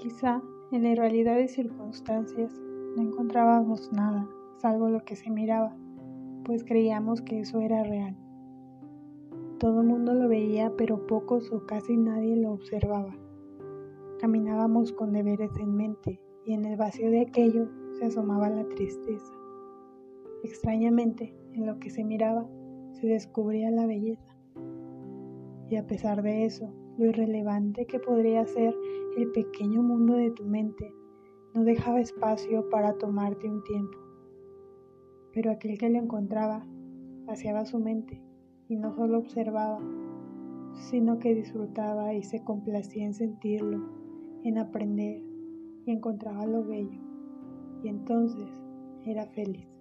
Quizá en la realidad de circunstancias no encontrábamos nada, salvo lo que se miraba, pues creíamos que eso era real. Todo el mundo lo veía, pero pocos o casi nadie lo observaba. Caminábamos con deberes en mente y en el vacío de aquello se asomaba la tristeza. Extrañamente, en lo que se miraba se descubría la belleza. Y a pesar de eso, lo irrelevante que podría ser el pequeño mundo de tu mente no dejaba espacio para tomarte un tiempo. Pero aquel que lo encontraba vaciaba su mente y no solo observaba, sino que disfrutaba y se complacía en sentirlo, en aprender y encontraba lo bello. Y entonces era feliz.